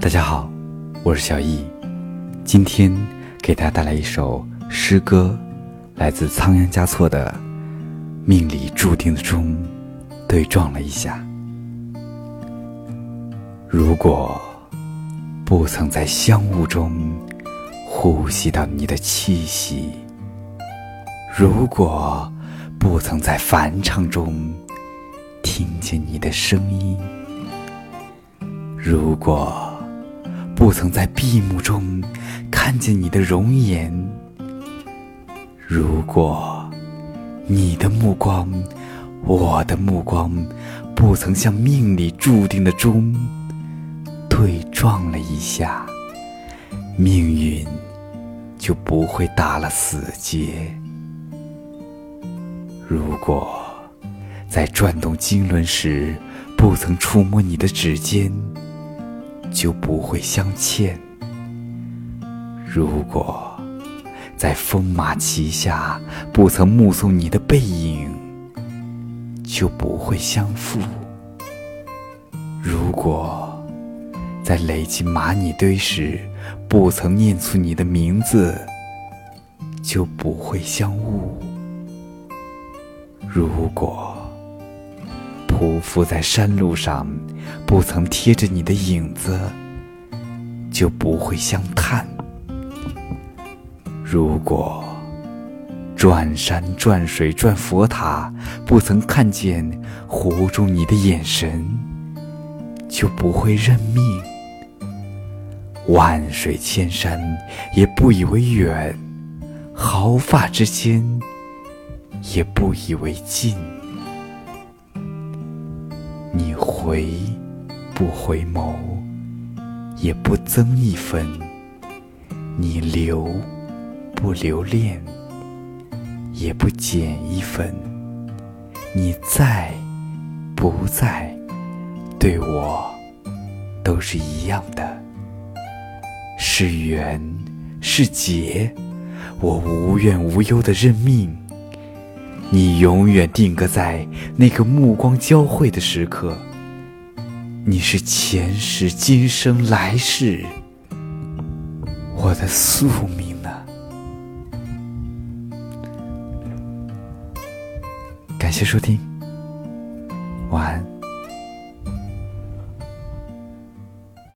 大家好，我是小易，今天给大家带来一首诗歌，来自仓央嘉措的《命里注定的钟对撞了一下》。如果不曾在香雾中呼吸到你的气息，如果不曾在梵唱中听见你的声音，如果不曾在闭目中看见你的容颜，如果你的目光，我的目光，不曾像命里注定的钟对撞了一下，命运就不会打了死结。如果在转动经轮时不曾触摸你的指尖，就不会相欠。如果在风马旗下不曾目送你的背影，就不会相负。如果在垒进蚂蚁堆时不曾念出你的名字，就不会相误。如果匍匐在山路上，不曾贴着你的影子，就不会相探；如果转山转水转佛塔，不曾看见湖中你的眼神，就不会认命。万水千山也不以为远，毫发之间也不以为近。回不回眸，也不增一分；你留不留恋，也不减一分。你在不在，对我都是一样的。是缘是劫，我无怨无忧的认命。你永远定格在那个目光交汇的时刻。你是前世今生来世我的宿命啊。感谢收听，晚安。